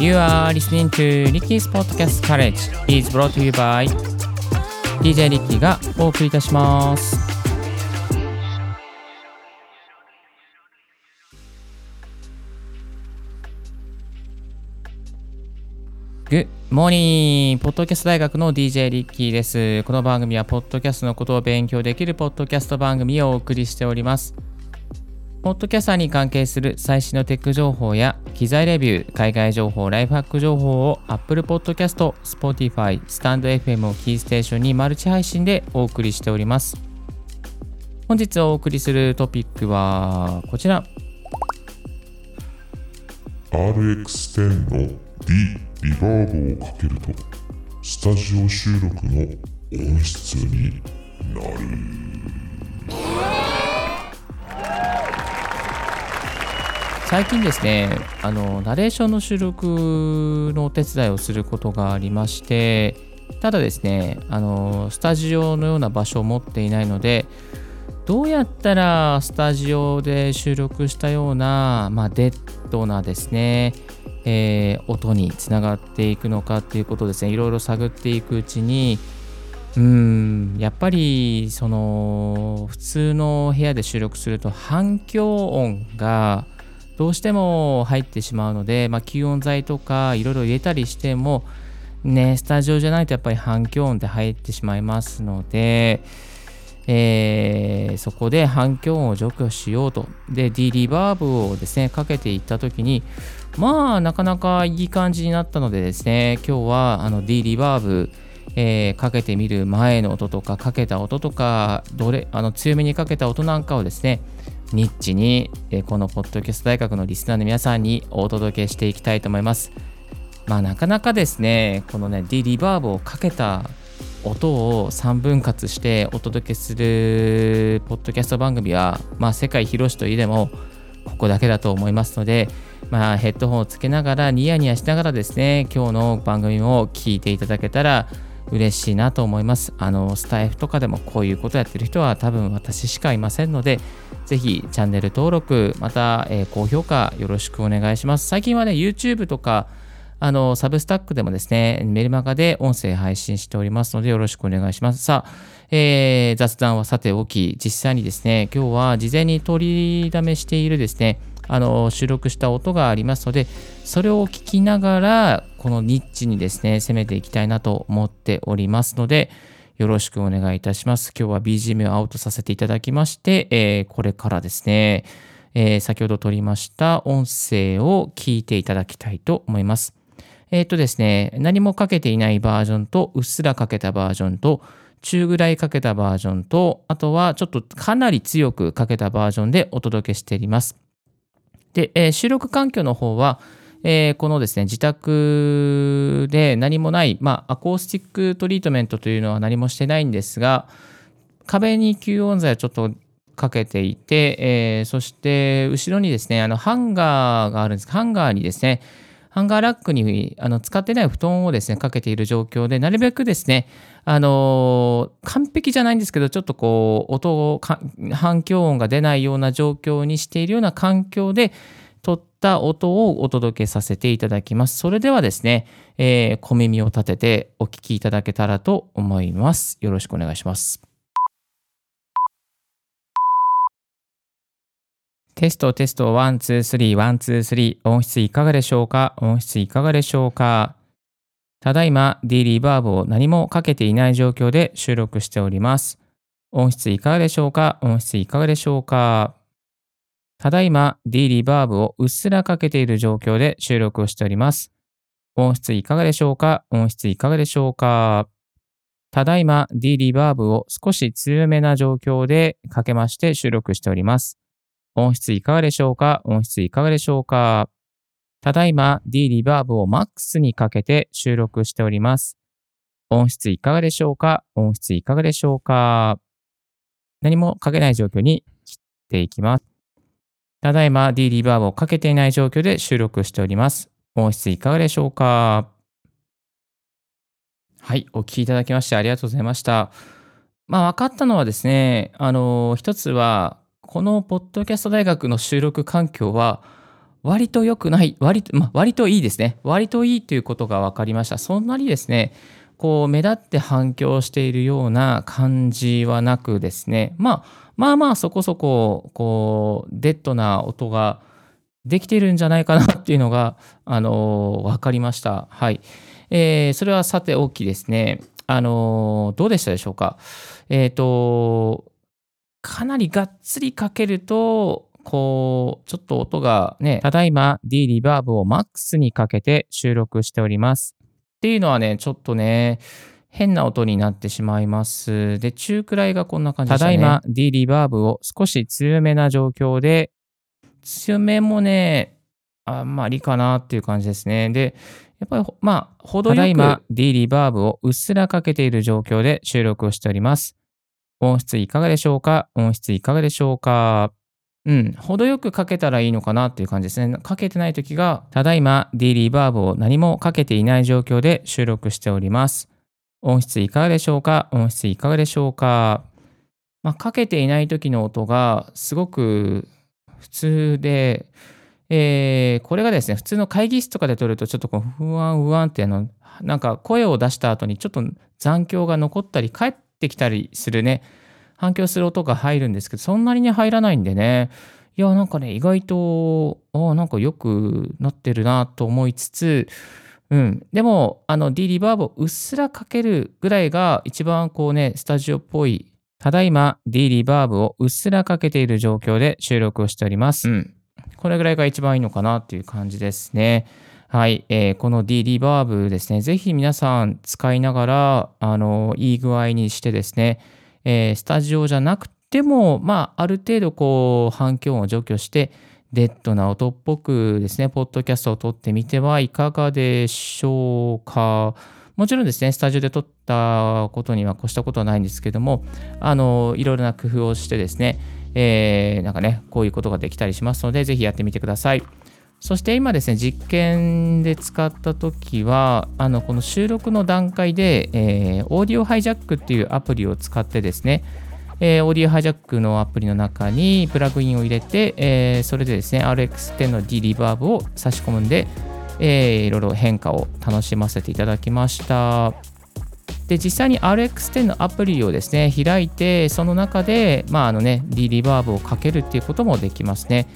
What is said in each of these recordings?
You are listening to Ricky's Podcast College is brought to you by DJ リッキーがお送りいたします。Good morning! ポッドキャスト大学の DJ リッキーです。この番組は、ポッドキャストのことを勉強できるポッドキャスト番組をお送りしております。ポッドキャスターに関係する最新のテック情報や機材レビュー、海外情報、ライフハック情報を Apple Podcast、Spotify、StandFM をキーステーションにマルチ配信でお送りしております。本日お送りするトピックはこちら。RX10 の D リバーブをかけるとスタジオ収録の音質になる最近ですねあのナレーションの収録のお手伝いをすることがありましてただですねあのスタジオのような場所を持っていないのでどうやったらスタジオで収録したような、まあ、デッドなですね、えー音につながっていくのかっていうことですねいろいろ探っていくうちにうーんやっぱりその普通の部屋で収録すると反響音がどうしても入ってしまうので、まあ、吸音材とかいろいろ入れたりしてもねスタジオじゃないとやっぱり反響音って入ってしまいますので、えーそこで反響音を除去しようと。で D リバーブをですねかけていった時にまあなかなかいい感じになったのでですね今日はあの D リバーブえーかけてみる前の音とかかけた音とかどれあの強めにかけた音なんかをですねニッチに、えこのポッドキャスト大学のリスナーの皆さんにお届けしていきたいと思います。まあなかなかですねこのね D リバーブをかけた音を3分割してお届けするポッドキャスト番組はまあ世界広しといえでもここだけだと思いますのでまあヘッドホンをつけながらニヤニヤしながらですね今日の番組も聞いていただけたら嬉しいなと思います。あのスタイフとかでもこういうことやってる人は多分私しかいませんのでぜひチャンネル登録また、えー高評価よろしくお願いします。最近はね YouTube とかあの、サブスタックでもですね、メルマガで音声配信しておりますので、よろしくお願いします。さあ、えー雑談はさておき、実際にですね、今日は事前に取りだめしているですね、あの、収録した音がありますので、それを聞きながら、このニッチにですね、攻めていきたいなと思っておりますので、よろしくお願いいたします。今日は BGM をアウトさせていただきまして、えーこれからですね、えー先ほど撮りました音声を聞いていただきたいと思います。えっ、とですね、何もかけていないバージョンと、うっすらかけたバージョンと、中ぐらいかけたバージョンと、あとはちょっとかなり強くかけたバージョンでお届けしています。で、えー収録環境の方は、えーこのですね、自宅で何もない、まあ、アコースティックトリートメントというのは何もしてないんですが、壁に吸音材をちょっとかけていて、えーそして後ろにですね、あのハンガーがあるんです。ハンガーにですね、ハンガーラックにあの使ってない布団をですね、かけている状況で、なるべくですね、あのー完璧じゃないんですけど、ちょっとこう、音を、反響音が出ないような状況にしているような環境で、撮った音をお届けさせていただきます。それではですね、えー小耳を立ててお聞きいただけたらと思います。よろしくお願いします。テストテスト one two three one two three 音質いかがでしょうか？音質いかがでしょうか？ただいま D リバーブを何もかけていない状況で収録しております。音質いかがでしょうか？音質いかがでしょうか？ただいま D リバーブをうっすらかけている状況で収録をしております。音質いかがでしょうか？音質いかがでしょうか？ただいま D リバーブを少し強めな状況でかけまして収録しております。音質いかがでしょうか？音質いかがでしょうか？ただいま D リバーブをマックスにかけて収録しております。音質いかがでしょうか？音質いかがでしょうか？何もかけない状況に切っていきます。ただいま D リバーブをかけていない状況で収録しております。音質いかがでしょうか？はい、お聞きいただきましてありがとうございました。まあ分かったのはですね、あの、一つは、このポッドキャスト大学の収録環境は、割と良くない、割と、まあ、割といいですね。割といいということが分かりました。そんなにですね、こう目立って反響しているような感じはなくですね、まあまあまあそこそここうデッドな音ができてるんじゃないかなっていうのが、あの分かりました。はい。えー、それはさて大きですね。あのどうでしたでしょうか？えっ、ー、と、かなりがっつりかけると、こう、ちょっと音がね、ただいま D リバーブをマックスにかけて収録しております。っていうのはね、ちょっとね、変な音になってしまいます。で、中くらいがこんな感じですね。ただいま D リバーブを少し強めな状況で、強めもね、あんまりかなっていう感じですね。で、やっぱり、まあ、程よくただいま D リバーブをうっすらかけている状況で収録をしております。音質いかがでしょうか？音質いかがでしょうか？うん、程よくかけたらいいのかなっていう感じですね。かけてない時が、ただいま D リバーブを何もかけていない状況で収録しております。音質いかがでしょうか？音質いかがでしょうか？まあ、かけていない時の音がすごく普通で、えー、これがですね、普通の会議室とかで撮るとちょっとこう、不安不安ってあの、なんか声を出した後にちょっと残響が残ったり、帰ってきたりするね、反響する音が入るんですけど、そんなにね、入らないんでね、いや、なんかね、意外と、あなんか良くなってるなと思いつつ、うん。でも、あの、D リバーブをうっすらかけるぐらいが一番こうね、スタジオっぽい。ただいま D リバーブをうっすらかけている状況で収録をしております。うん。これぐらいが一番いいのかなっていう感じですね。はい。えー、この D リバーブですね、ぜひ皆さん使いながら、あの、いい具合にしてですね、えー、スタジオじゃなくても、まあ、ある程度こう反響音を除去して、デッドな音っぽくですね、ポッドキャストを撮ってみてはいかがでしょうか。もちろんですね、スタジオで撮ったことには越したことはないんですけども、あの、いろいろな工夫をしてですね、えー、なんかね、こういうことができたりしますので、ぜひやってみてください。そして今ですね、実験で使ったときは、あのこの収録の段階で、えー、オーディオハイジャックっていうアプリを使ってですね、えー、オーディオハイジャックのアプリの中にプラグインを入れて、えー、それでですね、RX10 の D リバーブを差し込んで、えー、いろいろ変化を楽しませていただきました。で、実際に RX10 のアプリをですね、開いて、その中で、まあ、あのね、D リバーブをかけるっていうこともできますね。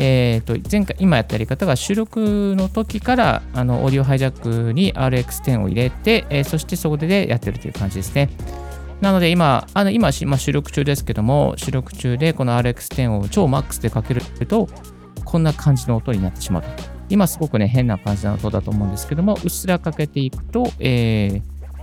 えーと、前回今やったやり方が収録の時からあのオーディオハイジャックに RX10 を入れて、えー、そしてそこでやってるという感じですね。なので今、あの今、まあ、収録中ですけども、収録中でこの RX10 を超マックスでかけると、こんな感じの音になってしまうと。今すごくね、変な感じの音だと思うんですけども、うっすらかけていくと、え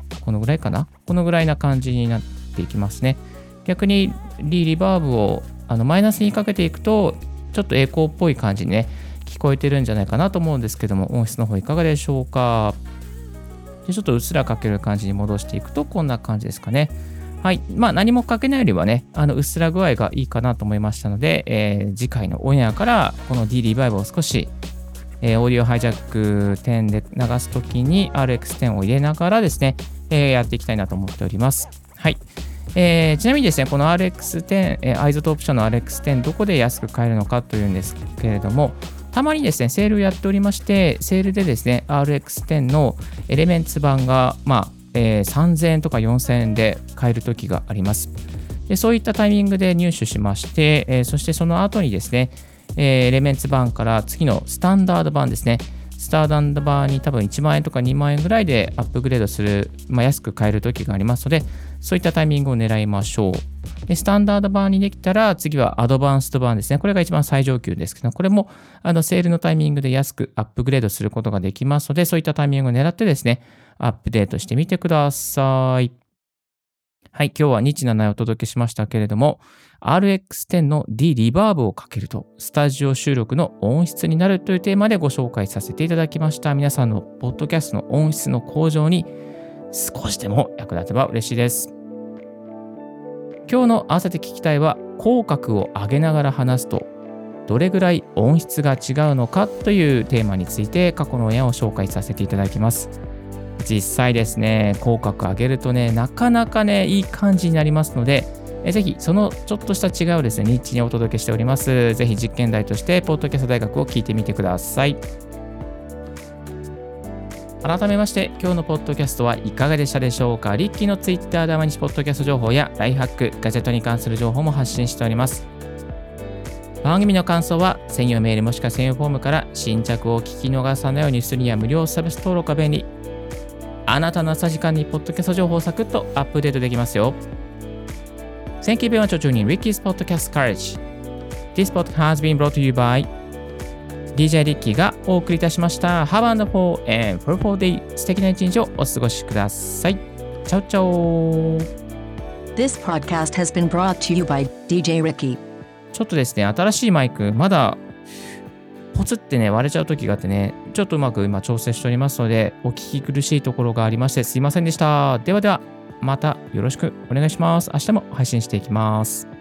ー、このぐらいかな？このぐらいな感じになっていきますね。逆にリリバーブをあのマイナスにかけていくと、ちょっとエコーっぽい感じにね、聞こえてるんじゃないかなと思うんですけども、音質の方いかがでしょうか？でちょっとうっすらかける感じに戻していくと、こんな感じですかね。はい。まあ、何もかけないよりはね、あの、うっすら具合がいいかなと思いましたので、えー、次回のオンエアから、この D リバイブを少し、えー、 Audio Hijack 10で流すときに RX10 を入れながらですね、えー、やっていきたいなと思っております。えー、ちなみにですね、この RX10、えー、 iZotope 社の RX10、どこで安く買えるのかというんですけれども、たまにですね、セールをやっておりまして、セールでですね、RX10 のエレメンツ版が、まあ、えー、3000円とか4000円で買える時があります。でそういったタイミングで入手しまして、えー、そしてその後にですね、えー、エレメンツ版から次のスタンダード版ですね、スターダンド版に多分1万円とか2万円ぐらいでアップグレードする、まあ、安く買える時がありますので、そういったタイミングを狙いましょう。でスタンダード版にできたら、次はアドバンスト版ですね。これが一番最上級ですけど、これもあのセールのタイミングで安くアップグレードすることができますので、そういったタイミングを狙ってですね、アップデートしてみてください。はい、今日は日7をお届けしましたけれども、RX10 の D リバーブをかけると、スタジオ収録の音質になるというテーマでご紹介させていただきました。皆さんのポッドキャストの音質の向上に少しでも役立てば嬉しいです。今日の合わせて聞きたいは、口角を上げながら話すと、どれぐらい音質が違うのかというテーマについて過去の親を紹介させていただきます。実際ですね、口角上げるとね、なかなかね、いい感じになりますので、えぜひ、そのちょっとした違いをですね、ニッチにお届けしております。ぜひ実験台として、ポッドキャスト大学を聞いてみてください。改めまして、今日のポッドキャストはいかがでしたでしょうか？リッキーの Twitter で毎日ポッドキャスト情報やライフハック、ガジェットに関する情報も発信しております。番組の感想は専用メールもしくは専用フォームから新着を聞き逃さないようにするには無料サービス登録が便利。あなたの朝時間にポッドキャスト情報をサクッとアップデートできますよ。Thank you very much for tuning Ricky's Podcast Courage. This podcast has been brought to you by DJ リッキーがお送りいたしました。Have a wonderful and fruitful day. 素敵な一日をお過ごしください。チャオチャオ This podcast has been brought to you by DJ Ricky. ちょっとですね、新しいマイク、まだポツってね、割れちゃう時があってね、ちょっとうまく今調整しておりますので、お聞き苦しいところがありましてすいませんでした。ではでは。またよろしくお願いします。明日も配信していきます。